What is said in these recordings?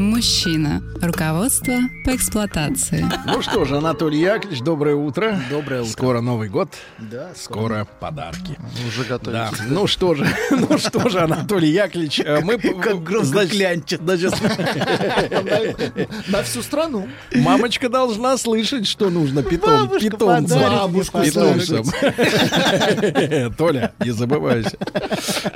Мужчина. Руководство по эксплуатации. Ну что же, Анатолий Яковлевич, доброе утро. Доброе утро. Скоро Новый год. Да, Скоро подарки. Уже Да. готовится. Ну что же, ну что же, Анатолий Яковлевич, э, мы Как значит, клянчит. На всю страну. мамочка должна слышать, что нужно питом, питомцам. подарит Бабушку питомцам. Толя, не забывайся.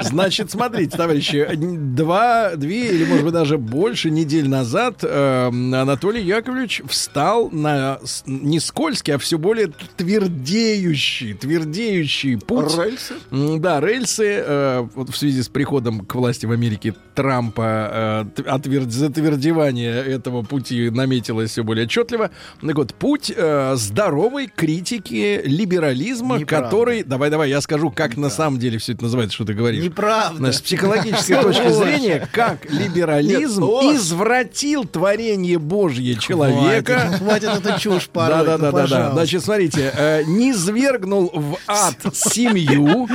Значит, смотрите, товарищи, два, две или, может быть, даже больше недель назад э, Анатолий Яковлевич встал на не скользкий, а все более твердеющий, твердеющий путь. Рельсы. Да, рельсы э, вот в связи с приходом к власти в Америке Трампа э, т- отвер- затвердевание этого пути наметилось все более отчетливо. Так вот, путь э, здоровой критики либерализма, Неправда. который... Давай, давай, я скажу, как на самом деле все это называется, что ты говоришь. Неправда. Значит, с психологической точки зрения, как либерализм ложь. Извратил творение Божье человека. Хватит, хватит эту чушь пороть, Да, да, да, да. Значит, смотрите, э, не свергнул в ад семью.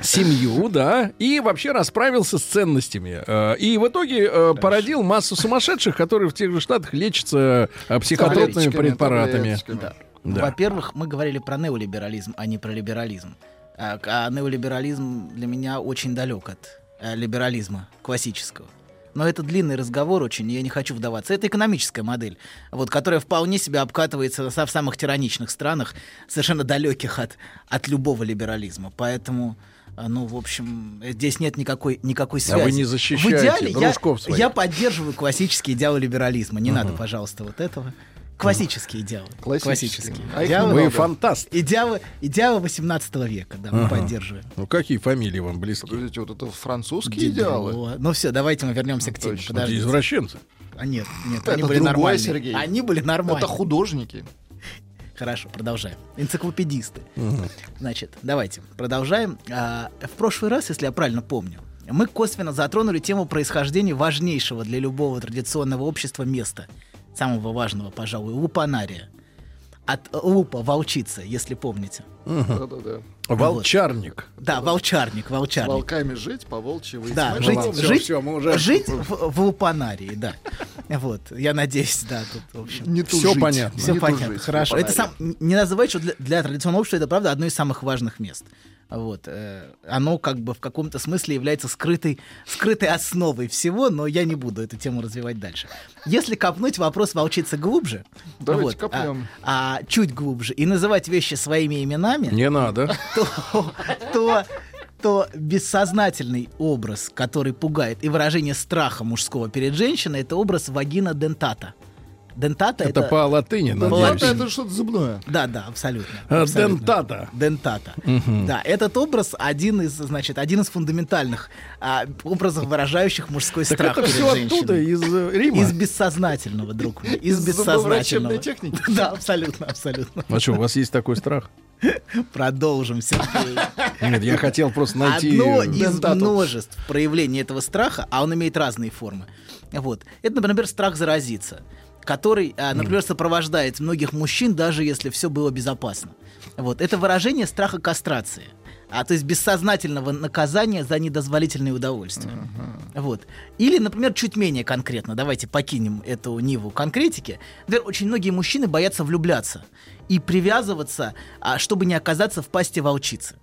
Семью, да, и вообще расправился с ценностями. Э, И в итоге э, породил массу сумасшедших, которые в тех же штатах лечатся э, психотропными препаратами. Да. Да. Во-первых, мы говорили про неолиберализм, а не про либерализм. А, а неолиберализм для меня очень далек от либерализма классического. Но это длинный разговор очень, я не хочу вдаваться. Это экономическая модель, вот, которая вполне себя обкатывается в самых тираничных странах, совершенно далеких от, от любого либерализма. Поэтому, э, ну, в общем, э, здесь нет никакой, никакой А связи. вы не В защищаете идеале я, своих. я поддерживаю классические идеалы либерализма. Не надо, пожалуйста, вот этого. Классические идеалы. Классические. Классические. А Идеалы- Вы много. фантаст. Идеалы, идеалы 18 века, да, мы Ага. поддерживаем. Ну, какие фамилии вам близки? Подождите, вот это французские идеалы. Дидро. Ну все, давайте мы вернемся к теме. Точно. Подождите. Извращенцы. А нет, нет, Это они были другой нормальные. Сергей. Они были нормальные. Это художники. Хорошо, продолжаем. Энциклопедисты. Значит, давайте продолжаем. А, в прошлый раз, если я правильно помню, мы косвенно затронули тему происхождения важнейшего для любого традиционного общества места. Самого важного, пожалуй, лупанария. От лупа, волчица, если помните. Да-да-да. Волчарник. Да, волчарник, С волчарник. волками жить, по волчьи выйти. Да, Мы жить, всё, жить, мы уже- жить в, в лупанарии, да. Вот, я надеюсь, да, тут, в общем. Не Всё тужить. понятно. Все Не понятно, тужить, хорошо. не Это сам, не называть, что для, для традиционного общества это правда одно из самых важных мест. Вот, э, оно как бы в каком-то смысле является скрытой, скрытой основой всего, но я не буду эту тему развивать дальше. Если копнуть вопрос волчицы глубже, Давайте вот, копнем. А, а чуть глубже и называть вещи своими именами, Не надо. то, то, то бессознательный образ, который пугает, и выражение страха мужского перед женщиной, это образ вагина дентата. Дентата Это это... по латыни. Да, надеюсь. это, это что-то зубное. Да, да, абсолютно. А, абсолютно. Дентата. Дентата. Да, этот образ один из, значит, один из фундаментальных а, образов, выражающих мужской Так страх это перед все женщиной. оттуда, из э, Рима. Из бессознательного, друг мой. Из Из бессознательного. техники? Да, абсолютно, абсолютно. А что, у вас есть такой страх? Продолжим, Сергей. Нет, я хотел просто найти... Одно э, из множеств проявлений этого страха, а он имеет разные формы. Вот. Это, например, страх заразиться, который, а, например, сопровождает многих мужчин, даже если все было безопасно. Вот. Это выражение страха кастрации. А то есть бессознательного наказания за недозволительные удовольствия. Вот. Или, например, чуть менее конкретно, давайте покинем эту ниву конкретики. Например, очень многие мужчины боятся влюбляться и привязываться, а, чтобы не оказаться в пасти волчицы.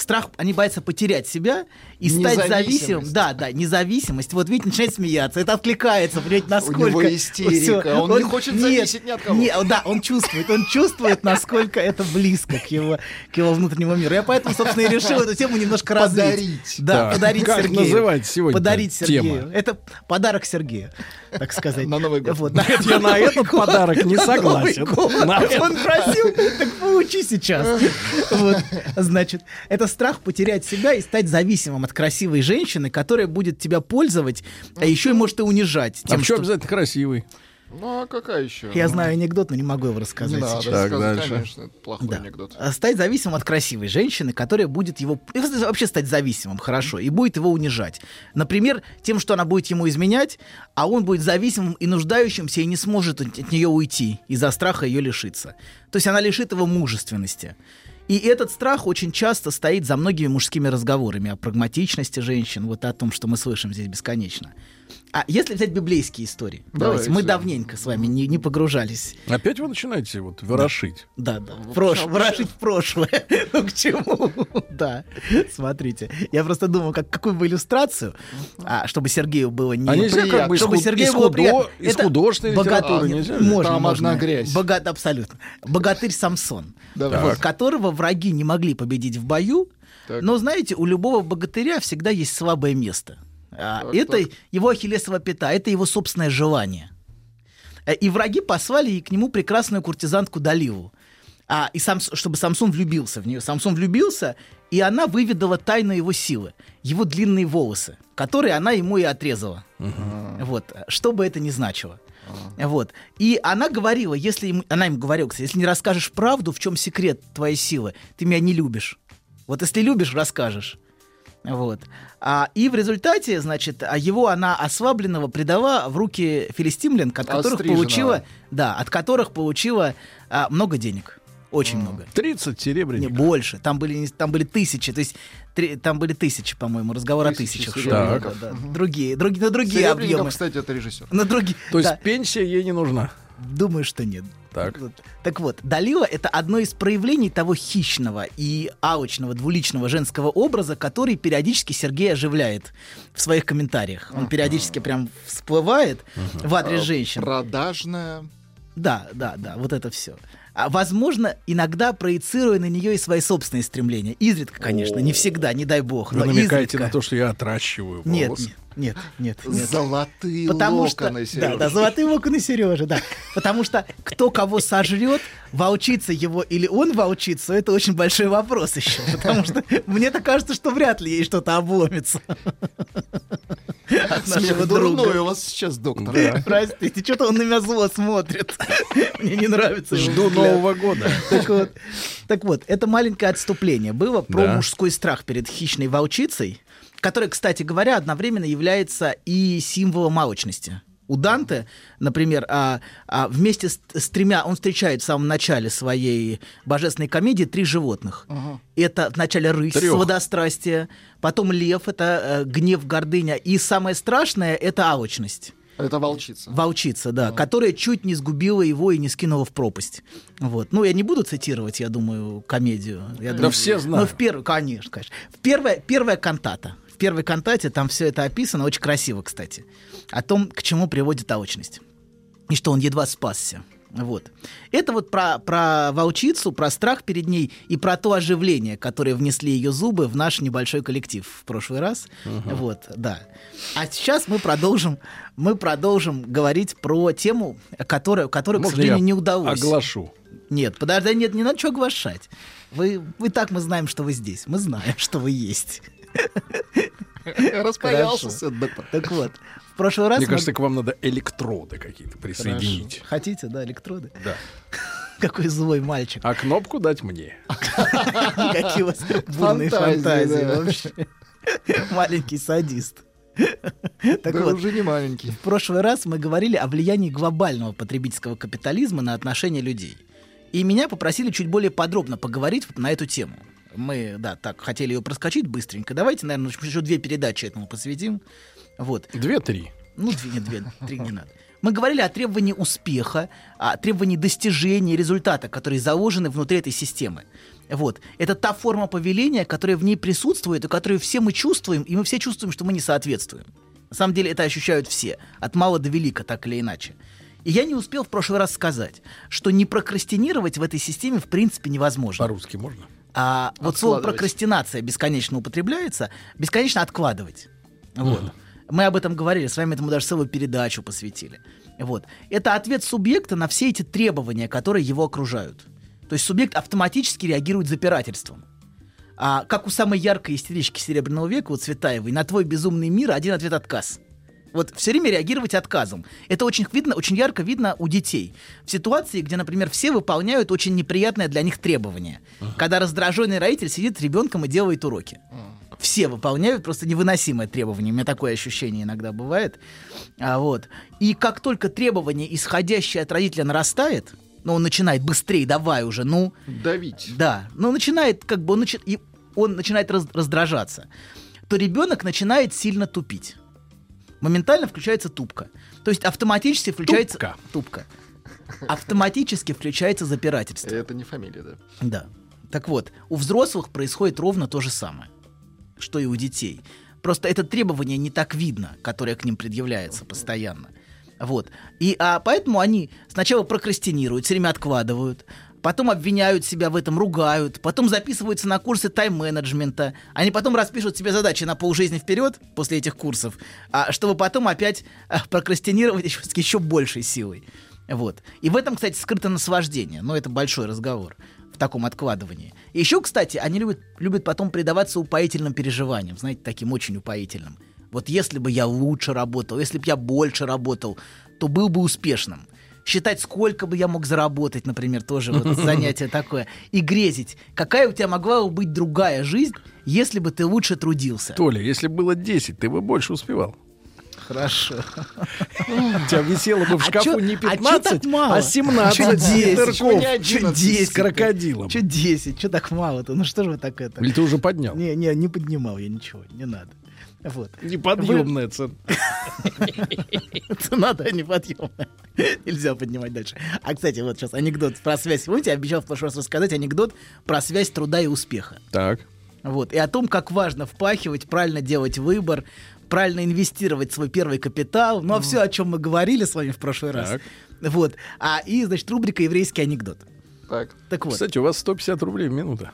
Страх, они боятся потерять себя и стать зависимым. Да, да, независимость. Вот видите, начинает смеяться. Это откликается, понимаете, насколько... него истерика, всё- он не хочет зависеть ни от кого. не- да, он чувствует, он чувствует, насколько это близко к его, к его внутреннему миру. Я поэтому, собственно, и решил эту тему немножко развить. Подарить. Да, Так, подарить как Сергею. называется сегодня Подарить тема? Сергею. Это подарок Сергею, так сказать. На Новый год. Вот, Нет, я на этот подарок не согласен. Он просил, так получи сейчас. Вот, значит, это страх потерять себя и стать зависимым от красивой женщины, которая будет тебя пользовать, а еще и может и унижать. А Тем, что... обязательно красивый? Ну, а какая еще? Я Ну, знаю анекдот, но не могу его рассказать Не надо сейчас. Так, рассказывать, дальше. конечно, это плохой Да. анекдот. А Стать зависимым от красивой женщины, которая будет его... Вообще стать зависимым, хорошо, и будет его унижать. Например, тем, что она будет ему изменять, а он будет зависимым и нуждающимся, и не сможет от нее уйти из-за страха ее лишиться. То есть она лишит его мужественности. И этот страх очень часто стоит за многими мужскими разговорами о прагматичности женщин, вот о том, что мы слышим здесь бесконечно. А если взять библейские истории, давайте, Давайте. мы давненько с вами не, не погружались Опять вы начинаете вот ворошить. да, да. В прош... Ворошить в прошлое. ну к чему? да. Смотрите. Я просто думал, как, какую бы иллюстрацию, а, чтобы Сергею было не... А нельзя как бы из чтобы худ- Сергею из было худо- приятно. из Это художественной богат- литературы Нет, нельзя? Можно, Там можно. одна грязь. Богат... Абсолютно. Богатырь Самсон. Вот, которого враги не могли победить в бою. Так. Но, знаете, у любого богатыря всегда есть слабое место. А, Так, это так. его ахиллесова пята, это его собственное желание. Э, И враги послали к нему прекрасную куртизантку Даливу. А, и сам, чтобы Самсон влюбился в нее. Самсон влюбился, и она выведала тайну его силы. Его длинные волосы, которые она ему и отрезала. Вот. Что бы это ни значило. Вот. И она говорила, если ему, она им говорила, кстати, если не расскажешь правду, в чем секрет твоей силы, ты меня не любишь. Вот если любишь, расскажешь. Вот. А, и в результате, значит, а его она ослабленного предала в руки филистимлян, от которых получила, да, от которых получила а, много денег. Очень много. 30 Не серебряников. больше. Там были, не- там были тысячи. То есть три- там были тысячи, по-моему, разговор о Тысячи тысячах. шел. серебряников. Да, да. Другие, другие, на другие объемы. кстати, это режиссер. На другие. То есть да. пенсия ей не нужна. Думаю, что нет. Так. Вот. Так вот, Далила — это одно из проявлений того хищного и алчного двуличного женского образа, который периодически Сергей оживляет в своих комментариях. Он периодически прям всплывает в адрес женщин. Продажная. Да, да, да, вот это все. А, возможно, иногда проецируя на нее и свои собственные стремления. Изредка, конечно, не всегда, не дай бог. Вы но намекаете изредка. на то, что я отращиваю Нет, волосы. нет, нет, нет. нет. Золотые Потому что, локоны, да, Серёж. да, золотые локоны Сережи, да. Потому что кто кого сожрет, волчится его или он волчится, это очень большой вопрос еще. Потому что мне-то кажется, что вряд ли ей что-то обломится. Нашего дурной у вас сейчас, доктор. Простите, что-то он на меня зло смотрит. Мне не нравится. Жду. Нового года. Так вот, так вот, это маленькое отступление было про Да. мужской страх перед хищной волчицей, которая, кстати говоря, одновременно является и символом алчности. У Данте, например, а, а, вместе с, с тремя, он встречает в самом начале своей божественной комедии три животных. Это вначале рысь, Трёх. сводострастие, потом лев, это э, гнев, гордыня, и самое страшное — это алчность. Это волчица. Волчица, да, которая чуть не сгубила его и не скинула в пропасть. Вот. Ну, я не буду цитировать, я думаю, комедию. Я думаю, все знают. Ну, в первую, конечно, конечно. В первая, первая кантата. В первой кантате там все это описано, очень красиво, кстати. О том, к чему приводит алчность. И что он едва спасся. Вот. Это вот про, про волчицу, про страх перед ней и про то оживление, которое внесли ее зубы в наш небольшой коллектив в прошлый раз. Вот, да. А сейчас мы продолжим, мы продолжим говорить про тему, которая, которую, к Можно сожалению, я не удалось. Оглашу. Нет, подожди, нет, не надо что оглашать. Вы, вы так мы знаем, что вы здесь. Мы знаем, что вы есть. Распаялся, сын доктор. Так вот, в прошлый раз Мне кажется, к вам надо электроды какие-то присоединить. Хотите, да, электроды? Да. Какой злой мальчик. А кнопку дать мне. Какие у вас бурные Фантазии, вообще. Маленький садист. Так Да вот, уже не маленький. в прошлый раз мы говорили о влиянии глобального потребительского капитализма на отношения людей. И меня попросили чуть более подробно поговорить на эту тему. Мы, да, так, хотели ее проскочить быстренько. Давайте, наверное, еще две передачи этому посвятим. Вот. Две-три. Ну, две, нет, две, три не надо. Мы говорили о требовании успеха, о требовании достижения результата, которые заложены внутри этой системы. Вот. Это та форма повеления, которая в ней присутствует, и которую все мы чувствуем, и мы все чувствуем, что мы не соответствуем. На самом деле это ощущают все, от мала до велика, так или иначе. И я не успел в прошлый раз сказать, что не прокрастинировать в этой системе в принципе невозможно. По-русски можно? А вот слово прокрастинация бесконечно употребляется, бесконечно откладывать. Вот. Мы об этом говорили, с вами этому даже целую передачу посвятили. Вот. Это ответ субъекта на все эти требования, которые его окружают. То есть субъект автоматически реагирует запирательством. А как у самой яркой истерички Серебряного века, у Цветаевой, на твой безумный мир один ответ отказ. Вот все время реагировать отказом. Это очень видно, очень ярко видно у детей. В ситуации, где, например, все выполняют очень неприятное для них требование. Когда раздраженный родитель сидит с ребенком и делает уроки. Все выполняют просто невыносимое требование. У меня такое ощущение иногда бывает. А, вот. И как только требование, исходящее от родителя, нарастает, ну, он начинает быстрее, давай уже, ну, Давить. да, но начинает как бы он, начи- и он начинает раз- раздражаться, то ребенок начинает сильно тупить. Моментально включается тупка. То есть автоматически включается Тупка. тупка. Автоматически включается запирательство. Это не фамилия, да. Да. Так вот, у взрослых происходит ровно то же самое, что и у детей. Просто это требование не так видно, которое к ним предъявляется постоянно. Вот. И а, поэтому они сначала прокрастинируют, все время откладывают, потом обвиняют себя в этом, ругают, потом записываются на курсы тайм-менеджмента, они потом распишут себе задачи на полжизни вперед после этих курсов, а, чтобы потом опять а, прокрастинировать еще, с еще большей силой. Вот. И в этом, кстати, скрыто наслаждение, но это большой разговор в таком откладывании. Еще, кстати, они любят, любят потом предаваться упоительным переживаниям, знаете, таким очень упоительным. Вот если бы я лучше работал, если бы я больше работал, то был бы успешным. Считать, сколько бы я мог заработать, например, тоже вот занятие такое. И грезить, какая у тебя могла бы быть другая жизнь, если бы ты лучше трудился. Толя, если бы было 10, ты бы больше успевал. Хорошо. У тебя висело бы в А шкафу чё- не а чё 15, так мало? а 17 Чё 10? ветерков Почему не 11? с крокодилом. Че 10? Че так мало-то? Ну что же вы так это? Или ты уже поднял? Не, не, не поднимал я ничего, не надо. Вот. Неподъемная цена. Цена-то неподъемная. Нельзя поднимать дальше. А, кстати, вот сейчас анекдот про связь. Помните, я обещал в прошлый раз рассказать анекдот про связь труда и успеха. Так. Вот. И о том, как важно впахивать, правильно делать выбор, правильно инвестировать свой первый капитал. Ну, а все, о чем мы говорили с вами в прошлый раз. Так. Вот. А, и, значит, рубрика «Еврейский анекдот». Так, Так вот, Кстати, у вас 150 рублей в минуту.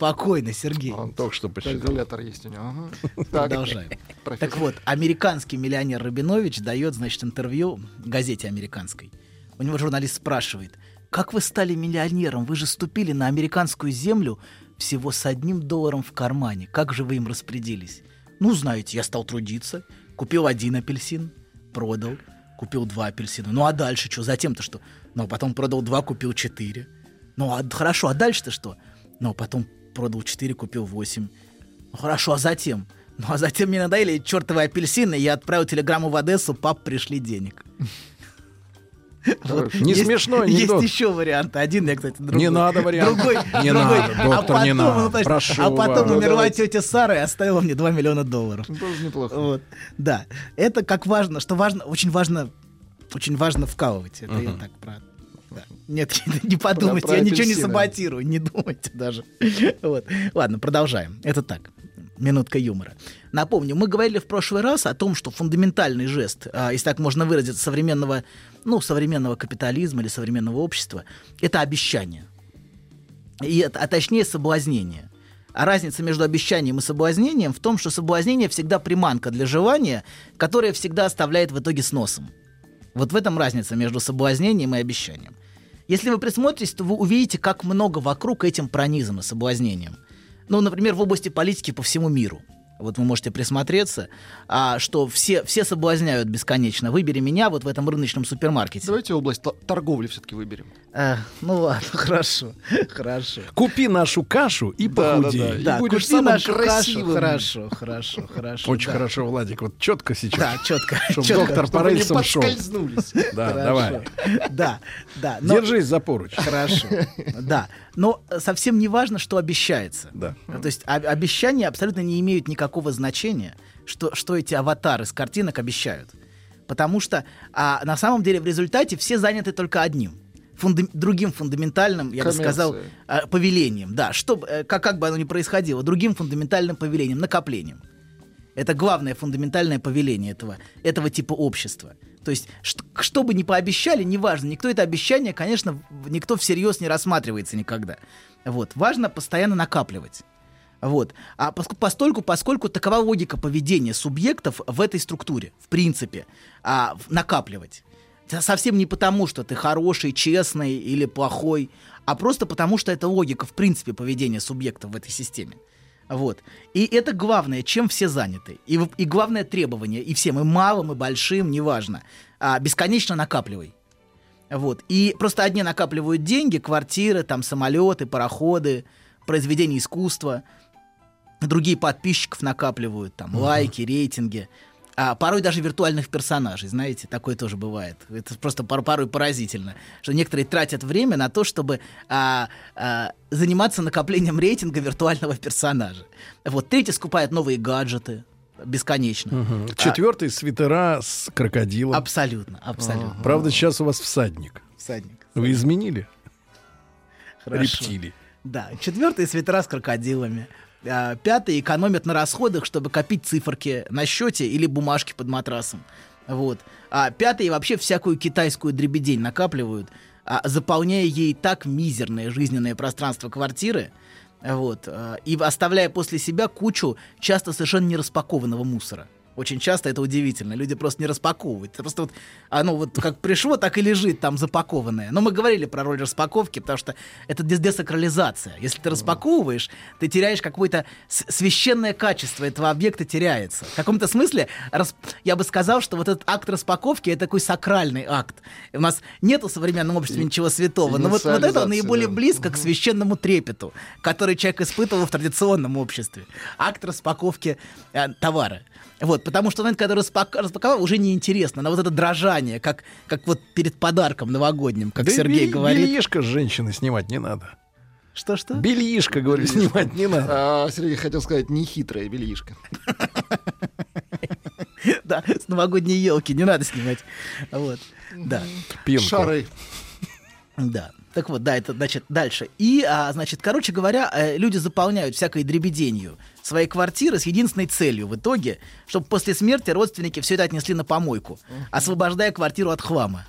Спокойно, Сергей. он Только что посчитал. калькулятор есть у него. Ага. Так, Продолжаем. профессор. Так вот, американский миллионер Рабинович дает, значит, интервью газете американской. У него журналист спрашивает, как вы стали миллионером? Вы же ступили на американскую землю всего с одним долларом в кармане. Как же вы им распорядились? Ну, знаете, я стал трудиться, купил один апельсин, продал, купил два апельсина. Ну, а дальше что? Затем-то что? Ну, а потом продал два, купил четыре. Ну, а хорошо, а дальше-то что? Ну, а потом продал четыре, купил восемь. Ну хорошо, а затем? Ну а затем мне надоели эти чертовы апельсины, и я отправил телеграмму в Одессу, пап, пришли денег. Вот. Не Есть- смешной Есть анекдот. еще варианты. Один я, кстати, другой. Не надо варианта. Другой, Не другой. надо, доктор, а потом, не надо. ну, Прошу а потом вас. умерла Давайте. тетя Сара и оставила мне 2 миллиона долларов. Тоже неплохо. Вот. Да. Это как важно, что важно, очень важно, очень важно вкалывать. Это я так про... Нет, не подумайте, я ничего не саботирую, не думайте даже. Вот. Ладно, продолжаем. Это так. Минутка юмора. Напомню, мы говорили в прошлый раз о том, что фундаментальный жест, а, если так можно выразиться, современного, ну, современного капитализма или современного общества, это обещание. И, а точнее соблазнение. А разница между обещанием и соблазнением в том, что соблазнение всегда приманка для желания, которая всегда оставляет в итоге с носом. Вот в этом разница между соблазнением и обещанием. Если вы присмотритесь, то вы увидите, как много вокруг этим пронизано соблазнением. Ну, например, в области политики по всему миру. Вот вы можете присмотреться, а, что все, все соблазняют бесконечно. Выбери меня вот в этом рыночном супермаркете. Давайте область торговли все-таки выберем. А, ну ладно, хорошо, хорошо. Купи нашу кашу и Да, да, похудей. да. И Да, будешь купи самым нашу кашу. красивым. Хорошо, хорошо, хорошо. Очень да. хорошо, Владик, вот четко сейчас. Да, четко. Чтоб четко. доктор по Чтобы рельсам шел. Да, Хорошо. давай. Да, да. но- Держись за поруч. Хорошо. Да. Но э, совсем не важно, что обещается. Да. То есть а- обещания абсолютно не имеют никакого значения, что, что эти аватары с картинок обещают. Потому что а, на самом деле в результате все заняты только одним. фунда- другим фундаментальным, я бы Коммерция. сказал, а, повелением. Да, что, бы, э, как, как бы оно ни происходило, другим фундаментальным повелением, накоплением. Это главное фундаментальное повеление этого, этого типа общества. То есть, что, что бы ни пообещали, неважно, никто это обещание, конечно, никто всерьез не рассматривается никогда. Вот. Важно постоянно накапливать. Вот. А поск- постольку, поскольку такова логика поведения субъектов в этой структуре, в принципе, а, накапливать. Совсем не потому, что ты хороший, честный или плохой, а просто потому, что это логика, в принципе, поведения субъектов в этой системе. Вот. И это главное, чем все заняты. И, и главное требование, и всем, и малым, и большим, неважно. А, бесконечно накапливай. Вот. И просто одни накапливают деньги, квартиры, там, самолеты, пароходы, произведения искусства. Другие подписчиков накапливают, там, лайки, рейтинги. А порой даже виртуальных персонажей, знаете, такое тоже бывает. Это просто пор- порой поразительно, что некоторые тратят время на то, чтобы а, а, заниматься накоплением рейтинга виртуального персонажа. Вот третьи скупают новые гаджеты бесконечно. Четвертый свитера с крокодилом. Абсолютно, абсолютно. Правда, сейчас у вас всадник. Всадник. Вы изменили Хорошо. рептилии. Да, четвертый свитера с крокодилами. А, Пятый экономят на расходах, чтобы копить циферки на счете или бумажки под матрасом. Вот. А пятые вообще всякую китайскую дребедень накапливают, а, заполняя ей так мизерное жизненное пространство квартиры, вот, а, и оставляя после себя кучу часто совершенно не распакованного мусора. Очень часто это удивительно. Люди просто не распаковывают. Это просто вот оно вот как пришло, так и лежит там запакованное. Но мы говорили про роль распаковки, потому что это дес- десакрализация. Если ты распаковываешь, ты теряешь какое-то священное качество этого объекта теряется. В каком-то смысле рас- я бы сказал, что вот этот акт распаковки это такой сакральный акт. И у нас нету в современном обществе ничего святого, но вот, вот это наиболее да. близко к священному трепету, который человек испытывал в традиционном обществе. Акт распаковки э, товара. Вот, потому что, момент, когда распак- распаковал, уже неинтересно. На вот это дрожание, как, как вот перед подарком новогодним, как Да Сергей белье- говорит. Бельишко с женщины снимать не надо. Что-что? Бельишко, говорю, снимать не надо. А, Сергей хотел сказать, нехитрая бельишка. Да, с новогодней елки не надо снимать. Вот, да. Шары. Да. Так вот, да, это значит дальше. И, а, значит, короче говоря, э, люди заполняют всякой дребеденью свои квартиры с единственной целью в итоге, чтобы после смерти родственники все это отнесли на помойку, освобождая квартиру от хлама.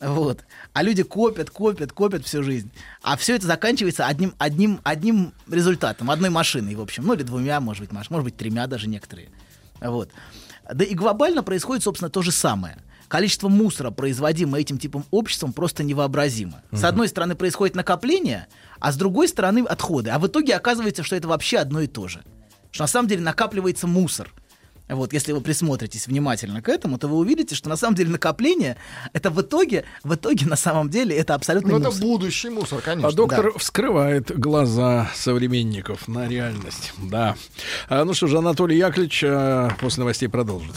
Вот. А люди копят, копят, копят всю жизнь. А все это заканчивается одним, одним, одним результатом, одной машиной, в общем. Ну, или двумя, может быть, маш- может быть, тремя даже некоторые. Вот. Да и глобально происходит, собственно, то же самое. Количество мусора, производимое этим типом обществом, просто невообразимо. С одной стороны происходит накопление, а с другой стороны отходы. А в итоге оказывается, что это вообще одно и то же. Что на самом деле накапливается мусор. Вот, если вы присмотритесь внимательно к этому, то вы увидите, что на самом деле накопление это в итоге, в итоге на самом деле это абсолютно Ну, это будущий мусор, конечно. А доктор вскрывает глаза современников на реальность. Да. А, ну что же, Анатолий Яковлевич а, после новостей продолжит.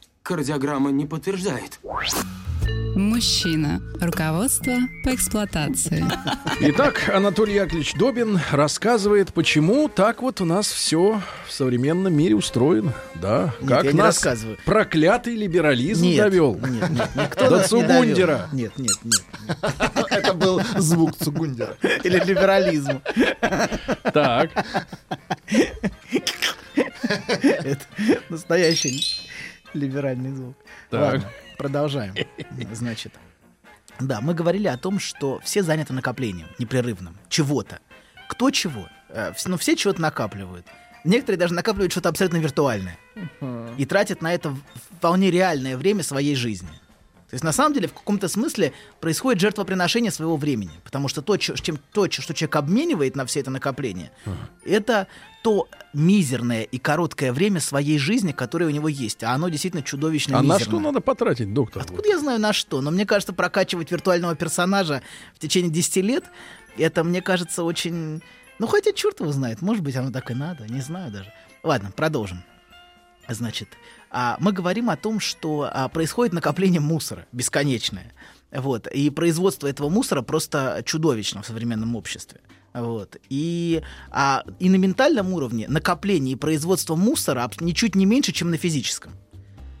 Кардиограмма не подтверждает. Мужчина. Руководство по эксплуатации. Итак, Анатолий Яковлевич Добин рассказывает, почему так вот у нас все в современном мире устроено. Да, Нет, как я не нас рассказываю. проклятый либерализм Нет, довел. Нет, нет, никто До нас не. Цугундера. Нет, нет, нет. Это был звук Цугундера. Или либерализм. Так, Это настоящий либеральный звук. Так. Ладно, продолжаем. Значит, да, мы говорили о том, что все заняты накоплением непрерывным чего-то. Кто чего? Э, Ну, все чего-то накапливают. Некоторые даже накапливают что-то абсолютно виртуальное. И тратят на это вполне реальное время своей жизни. То есть, на самом деле, в каком-то смысле происходит жертвоприношение своего времени. Потому что то, чем, то что человек обменивает на все это накопление, это то мизерное и короткое время своей жизни, которое у него есть. А оно действительно чудовищно а на мизерное. что надо потратить, доктор? Откуда я знаю на что? Но мне кажется, прокачивать виртуального персонажа в течение 10 лет, это, мне кажется, очень... Ну, хотя черт его знает, может быть, оно так и надо, не знаю даже. Ладно, продолжим. Значит, а, мы говорим о том, что а, происходит накопление мусора бесконечное. Вот. И производство этого мусора просто чудовищно в современном обществе. Вот. И, а, и на ментальном уровне накопление и производство мусора ничуть не меньше, чем на физическом.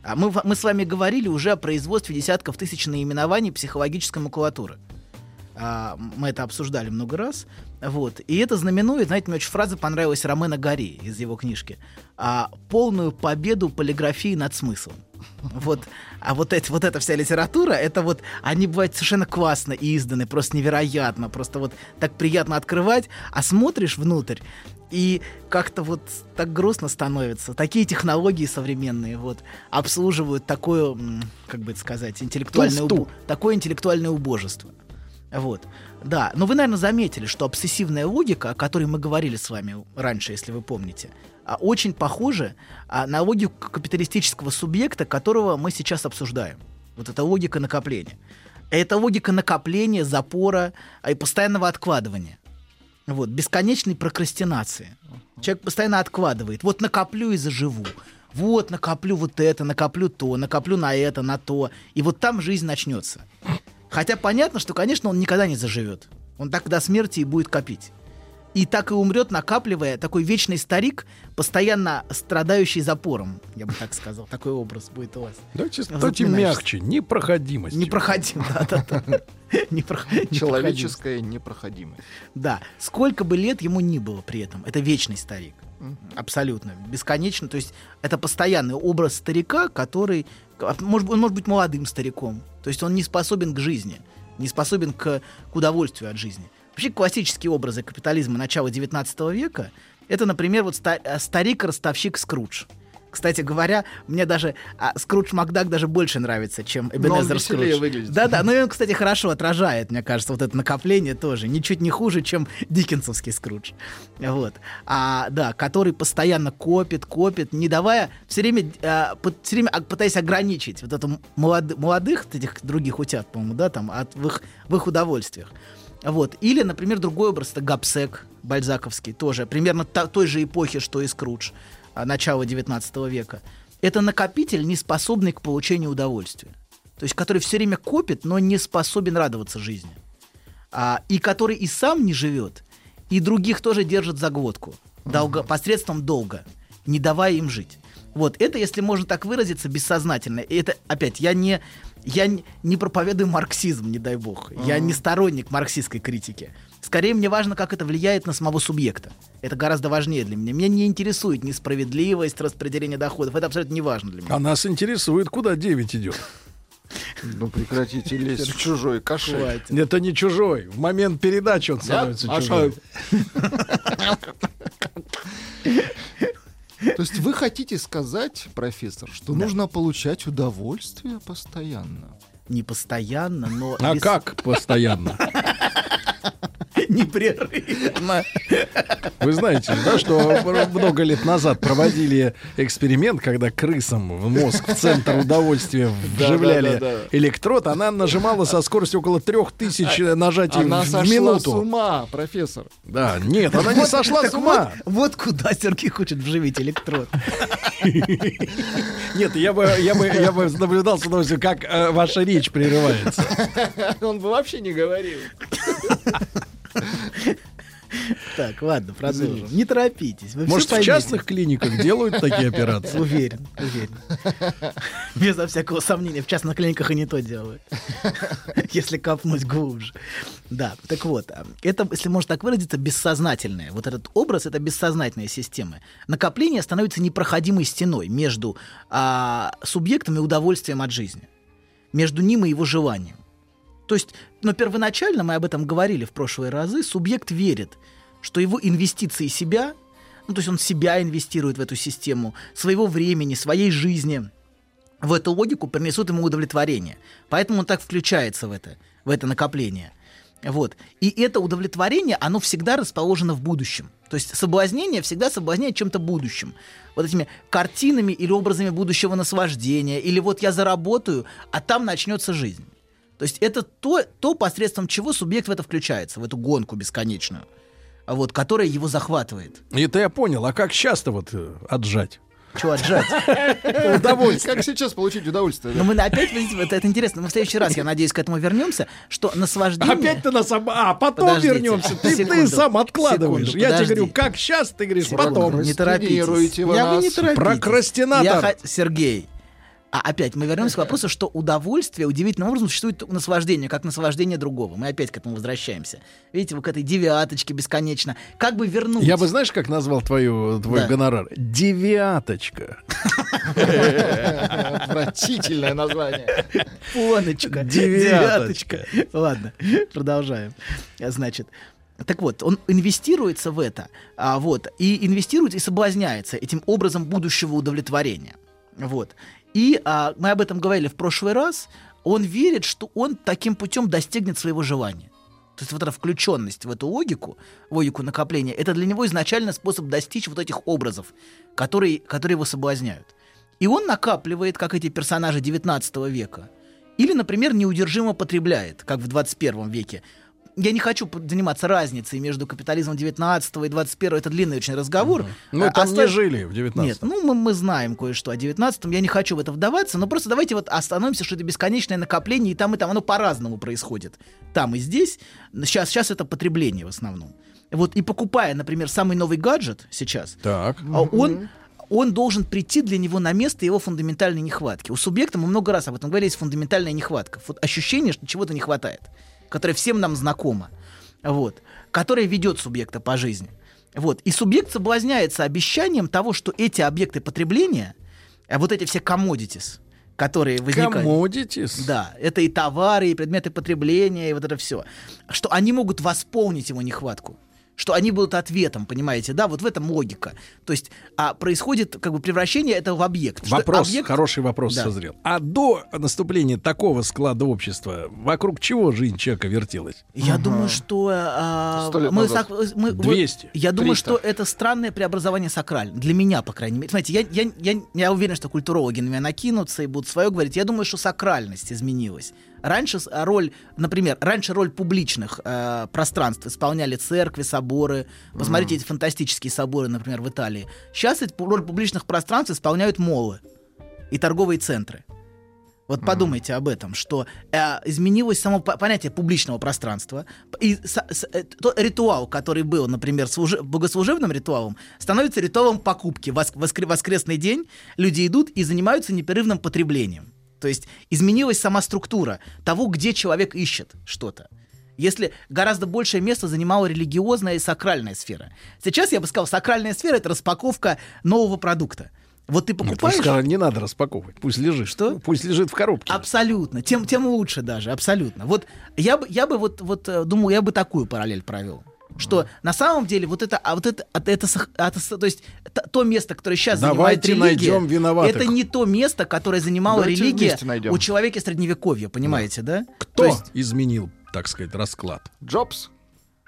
А мы, мы с вами говорили уже о производстве десятков тысяч наименований психологической макулатуры. А, мы это обсуждали много раз. Вот. И это знаменует, знаете, мне очень фраза понравилась Ромена Гори из его книжки. А, полную победу полиграфии над смыслом. Вот, а вот, эти, вот эта вся литература, это вот, они бывают совершенно классно изданы, просто невероятно, просто вот так приятно открывать, а смотришь внутрь, и как-то вот так грустно становится. Такие технологии современные вот обслуживают такое, как бы это сказать, интеллектуальное, убо- такое интеллектуальное убожество. Вот. Да, но вы, наверное, заметили, что обсессивная логика, о которой мы говорили с вами раньше, если вы помните, а, очень похожа а, на логику капиталистического субъекта, которого мы сейчас обсуждаем. Вот это логика накопления. Это логика накопления, запора а, и постоянного откладывания. Вот, бесконечной прокрастинации. Человек постоянно откладывает. Вот накоплю и заживу. Вот накоплю вот это, накоплю то, накоплю на это, на то. И вот там жизнь начнется. Хотя понятно, что, конечно, он никогда не заживет. Он так до смерти и будет копить. И так и умрет, накапливая такой вечный старик, постоянно страдающий запором, я бы так сказал. Такой образ будет у вас. Давайте Запоминаешься. стойте мягче, непроходимость. Непроходим, да-да-да. Непрох- непроходимость. Человеческая непроходимость. Да, сколько бы лет ему ни было при этом, это вечный старик. Абсолютно, бесконечно. То есть это постоянный образ старика, который, может, быть, он может быть молодым стариком. То есть он не способен к жизни, не способен к, к удовольствию от жизни. Вообще классические образы капитализма начала 19 века это, например, вот ста- старик-ростовщик Скрудж. Кстати говоря, мне даже а, Скрудж Макдак даже больше нравится, чем Эбенезер Скрудж. выглядит. Да-да, ну и он, кстати, хорошо отражает, мне кажется, вот это накопление тоже. Ничуть не хуже, чем диккенсовский Скрудж. Вот. А, да, который постоянно копит, копит, не давая, все время, а, пы- все время а, пытаясь ограничить вот это молод- молодых, этих других утят, по-моему, да, там, от, в, их, в их удовольствиях. Вот. Или, например, другой образ, это Гапсек бальзаковский, тоже примерно та- той же эпохи, что и Скрудж, начала 19 века. Это накопитель, не способный к получению удовольствия. То есть, который все время копит, но не способен радоваться жизни. А, и который и сам не живет, и других тоже держит за глотку. Долго, посредством долга, не давая им жить. Вот, это, если можно так выразиться, бессознательно. И это, опять, я не, я не, не проповедую марксизм, не дай бог. Я не сторонник марксистской критики. Скорее, мне важно, как это влияет на самого субъекта. Это гораздо важнее для меня. Меня не интересует несправедливость распределения доходов. Это абсолютно не важно для меня. А нас интересует, куда 9 идет. Ну прекратите лезть в чужой кошель. Хватит. Это не чужой. В момент передачи он становится А чужой. То есть вы хотите сказать, профессор, что нужно получать удовольствие постоянно? Не постоянно, но... А без- как постоянно? Непрерывно. Вы знаете, да, что много лет назад проводили эксперимент, когда крысам в мозг, в центр удовольствия вживляли да, да. электрод, она нажимала со скоростью около трех тысяч нажатий Она в сошла с минуту. ума, профессор. Да, нет, она не сошла с ума. Вот, вот куда Сергей хочет вживить электрод. Нет, я бы, я бы, я бы наблюдал с удовольствием, как э, ваша речь прерывается. Он бы вообще не говорил. Так, ладно, продолжим. Не торопитесь. Вы Может, в частных клиниках делают такие операции? Уверен, уверен. Безо всякого сомнения, в частных клиниках и не то делают. Если копнуть глубже. Да, так вот, а, это, если можно так выразиться, бессознательное. Вот этот образ — это бессознательная система. Накопление становится непроходимой стеной между а, субъектом и удовольствием от жизни. Между ним и его желанием. То есть, но первоначально, мы об этом говорили в прошлые разы, субъект верит, что его инвестиции себя, ну, то есть он себя инвестирует в эту систему, своего времени, своей жизни, в эту логику принесут ему удовлетворение. Поэтому он так включается в это, в это накопление. Вот. И это удовлетворение, оно всегда расположено в будущем. То есть соблазнение всегда соблазняет чем-то будущим. Вот этими картинами или образами будущего наслаждения. Или вот я заработаю, а там начнется жизнь. То есть это то, то, посредством чего субъект в это включается, в эту гонку бесконечную, а вот, которая его захватывает. Это я понял. А как часто вот э, отжать? Чего отжать? Удовольствие. Как сейчас получить удовольствие? Но мы опять, видите, это, это интересно, мы в следующий раз, я надеюсь, к этому вернемся, что наслаждение... Опять ты нас об... А, потом Подождите. вернемся. Ты, ты Секунду. сам откладываешь. Секунду, Я тебе подожди. говорю, как сейчас, ты говоришь, Секунду, потом. Не торопитесь. Я вы не торопитесь. Прокрастинатор. Я Сергей, А опять мы вернемся к вопросу, что удовольствие удивительным образом существует у наслаждения, как наслаждение другого. Мы опять к этому возвращаемся. Видите, вы к этой девяточке бесконечно. Как бы вернуть? Я бы, знаешь, как назвал твою, твой Да. гонорар? Девяточка. Отвратительное название. Поночка. Девяточка. Ладно, продолжаем. Значит, так вот, он инвестируется в это, а, вот, и инвестирует и соблазняется этим образом будущего удовлетворения. Вот. И а, мы об этом говорили в прошлый раз. Он верит, что он таким путем достигнет своего желания. То есть вот эта включенность в эту логику, логику накопления, это для него изначально способ достичь вот этих образов, которые, которые его соблазняют. И он накапливает, как эти персонажи 19 века. Или, например, неудержимо потребляет, как в 21 веке. Я не хочу заниматься разницей между капитализмом 19 и 21. Это длинный очень разговор. Мы А, Ну, там не оставь- жили в 19 Нет, ну мы, мы знаем кое-что о 19-м, я не хочу в это вдаваться, но просто давайте вот остановимся, что это бесконечное накопление, и там, и там, оно по-разному происходит. Там и здесь. Сейчас, сейчас это потребление в основном. Вот, и покупая, например, самый новый гаджет сейчас, Так. а он, он должен прийти для него на место его фундаментальной нехватки. У субъекта, мы много раз об этом говорили, есть фундаментальная нехватка. Вот ощущение, что чего-то не хватает, которое всем нам знакомо, вот, которое ведет субъекта по жизни. Вот. И субъект соблазняется обещанием того, что эти объекты потребления, а вот эти все commodities, которые возникают... Commodities? Да, это и товары, и предметы потребления, и вот это все. Что они могут восполнить его нехватку. Что они будут ответом, понимаете, да, вот в этом логика. То есть а, происходит как бы превращение этого в объект. Вопрос, объект- хороший вопрос Да. созрел. А до наступления такого склада общества вокруг чего жизнь человека вертелась? Я думаю, что а, Сто лет мы, назад. сак- мы- вот 200. я думаю, 300. что это странное преобразование сакрально. Для меня, по крайней мере. Смотрите, я, я, я, я уверен, что культурологи на меня накинутся и будут свое говорить. Я думаю, что сакральность изменилась. Раньше а, роль, например, раньше роль публичных э, пространств исполняли церкви, соборы. Посмотрите эти фантастические соборы, например, в Италии. Сейчас эти роль публичных пространств исполняют молы и торговые центры. Вот подумайте об этом, что э, изменилось само по- понятие публичного пространства. И с- с- э, тот ритуал, который был, например, служи- богослужебным ритуалом, становится ритуалом покупки. В воск- воскре- воскресный день люди идут и занимаются непрерывным потреблением. То есть изменилась сама структура того, где человек ищет что-то. Если гораздо большее место занимала религиозная и сакральная сфера. Сейчас я бы сказал, сакральная сфера это распаковка нового продукта. Вот ты вы покупаешь. сказали, не надо распаковывать, пусть лежит. Что? Пусть лежит в коробке. Абсолютно. Тем, тем лучше даже, абсолютно. Вот я бы, я бы вот, вот э, думал, я бы такую параллель провел. Что на самом деле вот это, а вот это, а это, а это с- то есть т- то место, которое сейчас занимает Давайте религия, найдем виноватых. это не то место, которое занимала Давайте религия у человека средневековья, понимаете, да? Кто То есть изменил, так сказать, расклад? Джобс.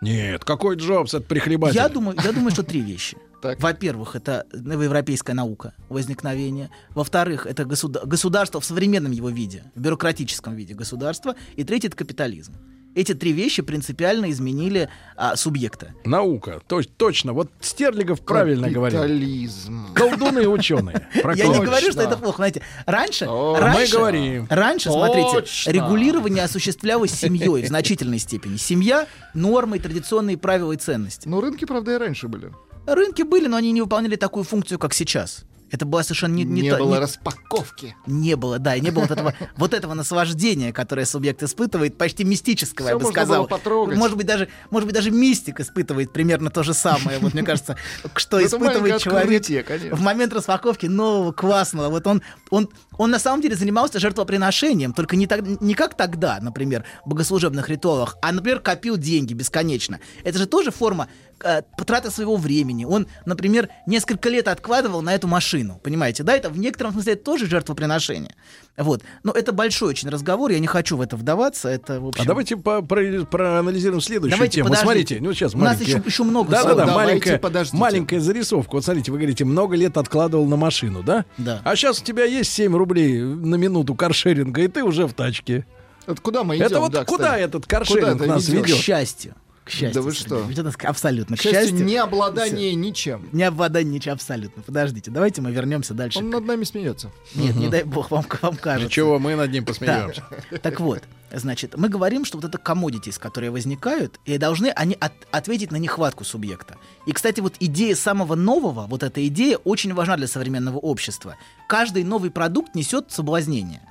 Нет, какой Джобс, это прихлебатель. я думаю, я думаю, что три вещи. Во-первых, это новоевропейская наука, возникновение. Во-вторых, это государ- государство в современном его виде, в бюрократическом виде государства. И третье, это капитализм. Эти три вещи принципиально изменили а, субъекта. Наука, то- точно. Вот Стерлигов правильно говорил. Капитализм. Колдуны и ученые. Я не говорю, что это плохо. Знаете, раньше, раньше, говорим. раньше, смотрите, регулирование осуществлялось семьей в значительной степени. Семья, нормы, традиционные правила и ценности. Ну, рынки, правда, и раньше были. Рынки были, но они не выполняли такую функцию, как сейчас. Это была совершенно не, Не, не, та- было не- распаковки. Не было, да, и не было вот этого, вот этого наслаждения, которое субъект испытывает, почти мистического, Всё я бы сказал. потрогать. Может быть, даже, может быть, даже мистик испытывает примерно то же самое. Вот мне кажется, что испытывает человек в момент распаковки нового классного. Вот он, он, он на самом деле занимался жертвоприношением, только не, так, не как тогда, например, в богослужебных ритуалах, а, например, копил деньги бесконечно. Это же тоже форма э, потраты своего времени. Он, например, несколько лет откладывал на эту машину, понимаете, да? Это в некотором смысле это тоже жертвоприношение. Вот. Но это большой очень разговор, я не хочу в это вдаваться, это, в общем... А давайте по- про- проанализируем следующую Давайте, тему. подождите. Смотрите, ну сейчас У нас еще- еще много Да, всего. да, да, Давайте, маленькая, подождите. маленькая зарисовка. Вот смотрите, вы говорите, много лет откладывал на машину, да? Да. А сейчас у тебя есть 7 рублей на минуту каршеринга, и ты уже в тачке. Это куда мы идем? это вот да, куда кстати? этот каршеринг это нас ведет? К счастью. К счастью. Да вы что? Ведь это абсолютно. К К счастью, счастью. не обладание ничем. Не обладание ничем абсолютно. Подождите, давайте мы вернемся дальше. Он над нами смеется. Нет, не дай бог, вам, вам кажется. Ничего, мы над ним посмеемся. Так, так вот, Значит, мы говорим, что вот это commodities, которые возникают, и должны они от- ответить на нехватку субъекта. И, кстати, вот идея самого нового, вот эта идея очень важна для современного общества. Каждый новый продукт несет соблазнение.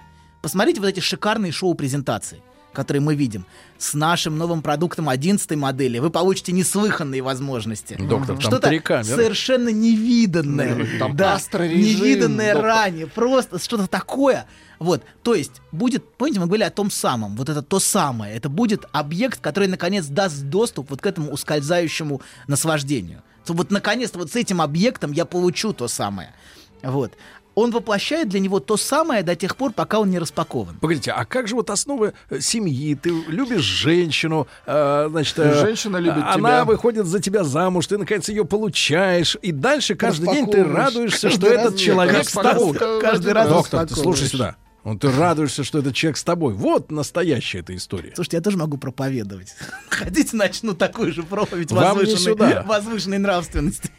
Посмотрите вот эти шикарные шоу-презентации которые мы видим, с нашим новым продуктом 11 модели вы получите неслыханные возможности. Доктор, там Что-то камеры. совершенно невиданное. Там да, невиданное доктор. ранее. Просто что-то такое. Вот, то есть будет, помните, мы говорили о том самом, вот это то самое, это будет объект, который наконец даст доступ вот к этому ускользающему наслаждению. Вот наконец-то вот с этим объектом я получу то самое. Вот. Он воплощает для него то самое до тех пор, пока он не распакован. Погодите, а как же вот основы э, семьи? Ты любишь женщину, э, значит, э, Женщина любит она тебя. выходит за тебя замуж, ты наконец ее получаешь, и дальше каждый день ты радуешься, Каждый что раз этот человек с тобой. Каждый раз Доктор, слушай сюда. Вот ты радуешься, что этот человек с тобой. Вот настоящая эта история. Слушайте, я тоже могу проповедовать. Хотите, начну такую же проповедь Вам возвышенной, сюда. возвышенной нравственности.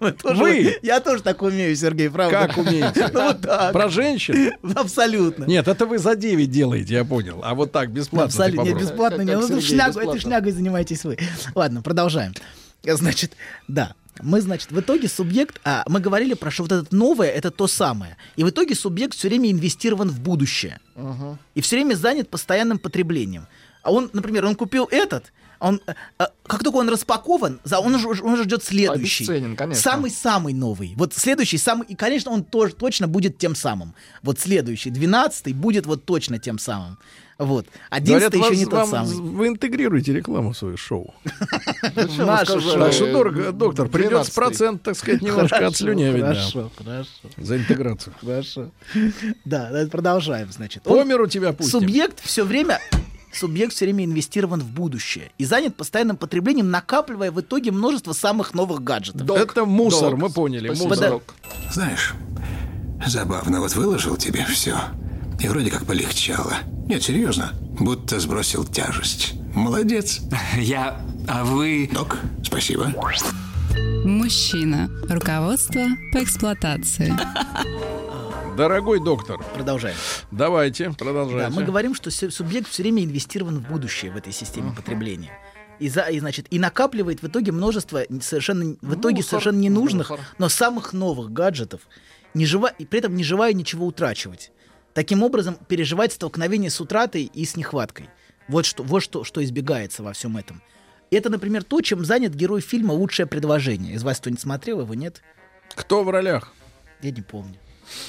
Вы тоже- Вы? Я тоже так умею, Сергей, правда? Как умеете? Ну вот так. Про женщин? Абсолютно. Нет, это вы за 9 делаете, я понял. А вот так, бесплатно Абсолютно. Нет, бесплатно Как- не. как Ну, шнягу, этой шнягой занимаетесь вы. Ладно, продолжаем. Значит, да. Мы, значит, в итоге субъект, а, мы говорили про что вот это новое, это то самое. И в итоге субъект все время инвестирован в будущее. И все время занят постоянным потреблением. А он, например, он купил этот, он, э, э, как только он распакован, за, он, уже, он уже ждет следующий. Обесценен, конечно. Самый-самый новый. Вот следующий, самый, и, конечно, он тоже точно будет тем самым. Вот следующий, двенадцатый, будет вот точно тем самым. Вот. Одиннадцатый еще вас- не тот самый. вы интегрируете рекламу в свое шоу. Наше шоу. Так что доктор, придется 12-й. процент, так сказать, немножко отслюнявить. Хорошо, хорошо, За интеграцию. хорошо. Да, продолжаем, значит. Он- По миру тебя пустим. Субъект все время субъект все время инвестирован в будущее и занят постоянным потреблением, накапливая в итоге множество самых новых гаджетов. Док, Это мусор, док, мы поняли, спасибо, мусор. док. Знаешь, забавно, вот выложил тебе все. И вроде как полегчало. Нет, серьезно. Будто сбросил тяжесть. Молодец. Я... А вы... Док, спасибо. Мужчина. Руководство по эксплуатации. Дорогой доктор, Продолжаем. давайте, продолжайте. Да, мы говорим, что су- субъект все время инвестирован в будущее в этой системе потребления. И, за, и, значит, и накапливает в итоге множество совершенно, в итоге Мусор, совершенно ненужных, мусор. но самых новых гаджетов, не жива, и при этом не желая ничего утрачивать. Таким образом, переживать столкновение с утратой и с нехваткой. Вот что, вот что, что избегается во всем этом. Это, например, то, чем занят герой фильма «Лучшее предложение». Из вас кто-нибудь смотрел его, нет? Кто в ролях? Я не помню.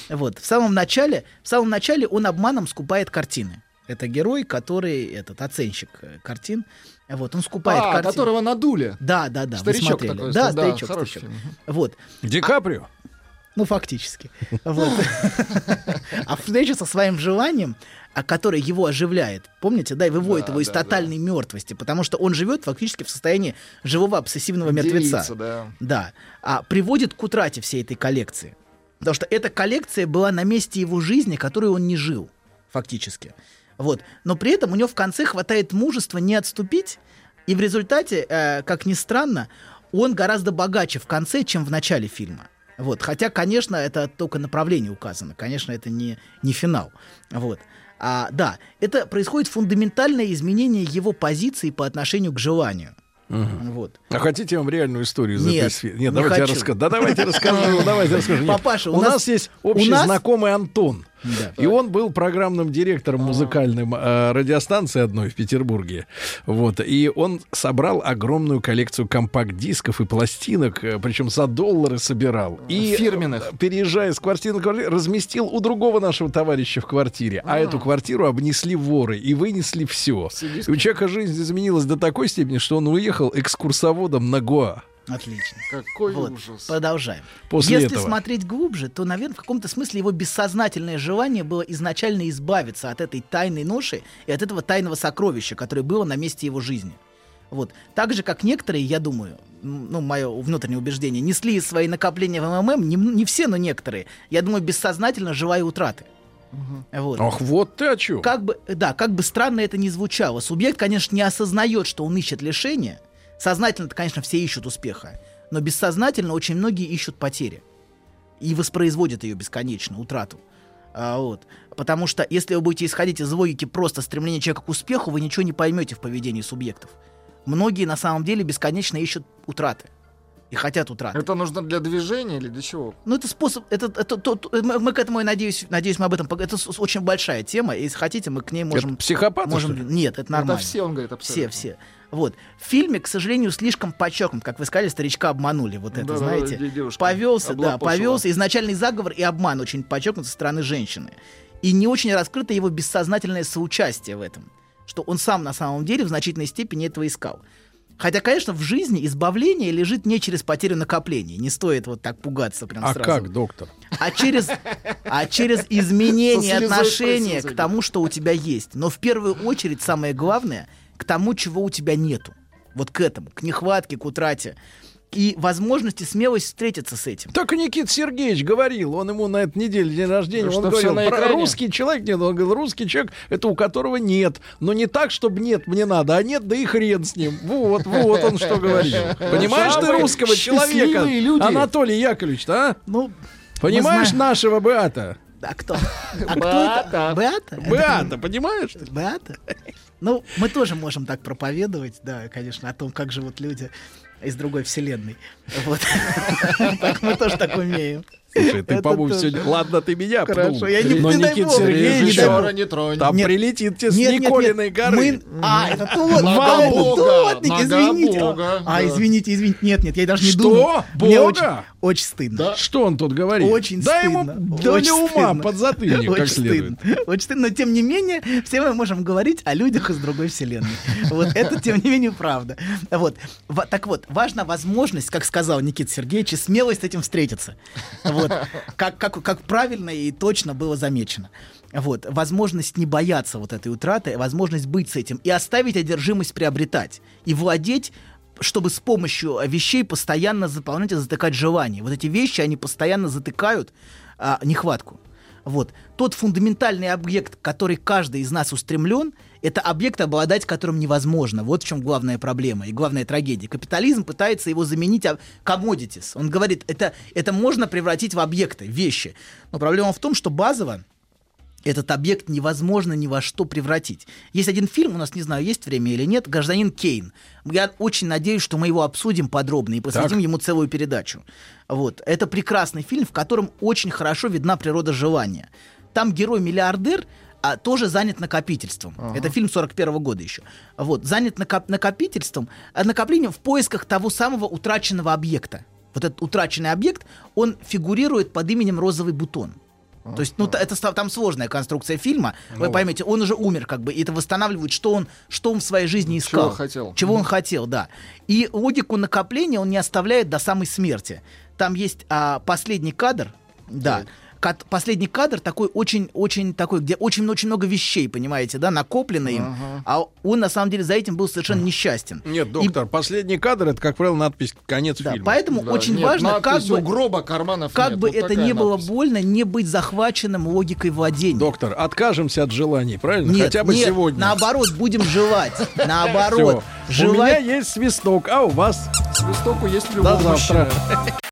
Вот. В самом начале, в самом начале он обманом скупает картины. Это герой, который этот оценщик э, картин. Вот, он скупает А, картины. которого надули. Да, да, да. вы Старичок смотрели. такой, да, да, старичок, хороший старичок. Вот. Ди Каприо? Ну, фактически. Вот. А встреча со своим желанием, а которое его оживляет, помните, да, и выводит Да, его из да, да. тотальной мертвости, потому что он живет фактически в состоянии живого обсессивного мертвеца. Делиться, да. Да. А приводит к утрате всей этой коллекции. Потому что эта коллекция была на месте его жизни, которую он не жил, фактически. Вот. Но при этом у него в конце хватает мужества не отступить, и в результате, э, как ни странно, он гораздо богаче в конце, чем в начале фильма. Вот. Хотя, конечно, это только направление указано. Конечно, это не, не финал. Вот. А, да, это происходит фундаментальное изменение его позиции по отношению к желанию. Вот. А хотите я вам реальную историю из Нет, этой сферы? не Нет, давайте я хочу. расскажу. Да давайте расскажу, давайте расскажу. Нет, Папаша, у у нас- нас есть общий у нас- знакомый Антон. Да. И он был программным директором музыкальным э, радиостанции одной в Петербурге. Вот. И он собрал огромную коллекцию компакт-дисков и пластинок, э, причем за доллары собирал. И, Фирменных. э, переезжая с квартиры на квартиру, разместил у другого нашего товарища в квартире. А эту квартиру обнесли воры и вынесли все. И у человека жизнь изменилась до такой степени, что он уехал экскурсоводом на Гоа. Отлично. Какой Вот, ужас. продолжаем. После Если этого. смотреть глубже, то, наверное, в каком-то смысле его бессознательное желание было изначально избавиться от этой тайной ноши и от этого тайного сокровища, которое было на месте его жизни. Вот. Так же, как некоторые, я думаю, ну, мое внутреннее убеждение, несли свои накопления в МММ, не, не все, но некоторые, я думаю, бессознательно желая утраты. Вот. Ах, вот ты о чем. Как бы, да, как бы странно это ни звучало, субъект, конечно, не осознает, что он ищет лишения. Сознательно-то, конечно, все ищут успеха. Но бессознательно очень многие ищут потери. И воспроизводят ее бесконечно, утрату. А, вот. Потому что если вы будете исходить из логики просто стремления человека к успеху, вы ничего не поймете в поведении субъектов. Многие на самом деле бесконечно ищут утраты. И хотят утраты. Это нужно для движения или для чего? Ну, это способ, это, это, то- то- мы, мы к этому, я надеюсь, надеюсь, мы об этом, это очень большая тема, если хотите, мы к ней можем... Это психопаты, можем? Нет, это нормально. Это все, он говорит, Все, абсолютно. все. Вот. В фильме, к сожалению, слишком подчеркнут, как вы сказали, старичка обманули. Вот это, Да-да-да, знаете. де- девушка Повелся, да, повелся. Изначальный заговор и обман очень подчеркнут со стороны женщины. И не очень раскрыто его бессознательное соучастие в этом. Что он сам на самом деле в значительной степени этого искал. Хотя, конечно, в жизни избавление лежит не через потерю накоплений. Не стоит вот так пугаться прям А сразу как, доктор? а через, а через изменение отношения к тому, что у тебя есть. Но в первую очередь самое главное к тому, чего у тебя нету. Вот к этому, к нехватке, к утрате. И возможности, смелость встретиться с этим. Так и Никит Сергеевич говорил, он ему на этой неделе день рождения, Что он говорил, на про русский человек нет, он говорил, русский человек, это у которого нет. Но не так, чтобы нет, мне надо, а нет, да и хрен с ним. Вот, вот он что говорил. Понимаешь ты русского человека. Анатолий Яковлевич, а? Ну, Понимаешь нашего Беата? а кто? А кто это? Беата? Это Беата, понимаешь? Беата? Ну, мы тоже можем так проповедовать, да, конечно, о том, как живут люди из другой вселенной. Вот. Так мы тоже так умеем. Слушай, ты, по-моему, сегодня... Ладно, ты меня Хорошо, я не- Но Никит. Сергеевич, Не тронь. там прилетит тебе с Николиной горы. А, это тот, Нога да, это Бога, тот, Ник, нога извините. А, да. извините, извините, нет, нет, я даже не Что? думал. Мне Бога? очень, стыдно. Да. Что он тут говорит? Очень Дай стыдно. ему для Очень ума стыдно. подзатыльник, как Очень следует. стыдно. Очень стыдно, но тем не менее, все мы можем говорить о людях из другой вселенной. Вот это, тем не менее, правда. Вот. Так вот, важна возможность, как сказал Никита Сергеевич, и смелость с этим встретиться. Вот. Как, как, как правильно и точно было замечено. Вот. Возможность не бояться вот этой утраты, возможность быть с этим и оставить одержимость приобретать. И владеть чтобы с помощью вещей постоянно заполнять и затыкать желания. Вот эти вещи, они постоянно затыкают а, нехватку. Вот. Тот фундаментальный объект, который каждый из нас устремлен, это объект, обладать которым невозможно. Вот в чем главная проблема и главная трагедия. Капитализм пытается его заменить commodities. Он говорит, это, это можно превратить в объекты, вещи. Но проблема в том, что базово этот объект невозможно ни во что превратить. Есть один фильм, у нас не знаю, есть время или нет, «Гражданин Кейн». Я очень надеюсь, что мы его обсудим подробно и посвятим ему целую передачу. Вот. Это прекрасный фильм, в котором очень хорошо видна природа желания. Там герой-миллиардер а, тоже занят накопительством. Это фильм 41 года еще. Вот. Занят накоп- накопительством, а, накоплением в поисках того самого утраченного объекта. Вот этот утраченный объект, он фигурирует под именем «Розовый бутон». То есть, ну, это там сложная конструкция фильма. Вы поймете, он уже умер, как бы, и это восстанавливает, что он, что он в своей жизни искал. хотел. Чего он хотел, да. И логику накопления он не оставляет до самой смерти. Там есть а, последний кадр, да. Кат- последний кадр такой очень-очень такой, где очень-очень много вещей, понимаете, да, накоплено им, а он на самом деле за этим был совершенно несчастен. Нет, И- доктор, последний кадр это, как правило, надпись конец да, фильма. поэтому Да, очень нет, важно, как бы, у гроба карманов как нет. бы Вот это не было надпись. больно, не быть захваченным логикой владения. Доктор, откажемся от желаний, правильно? Нет, Хотя бы нет, сегодня. наоборот, будем желать. Наоборот, У меня желать. есть свисток, а у вас Свистоку есть до любого завтра.